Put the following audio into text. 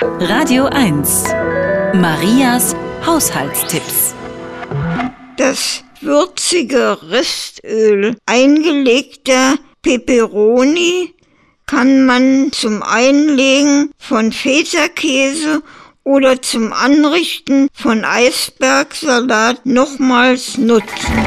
Radio 1. Marias Haushaltstipps. Das würzige Restöl eingelegter Peperoni kann man zum Einlegen von Feta-Käse oder zum Anrichten von Eisbergsalat nochmals nutzen.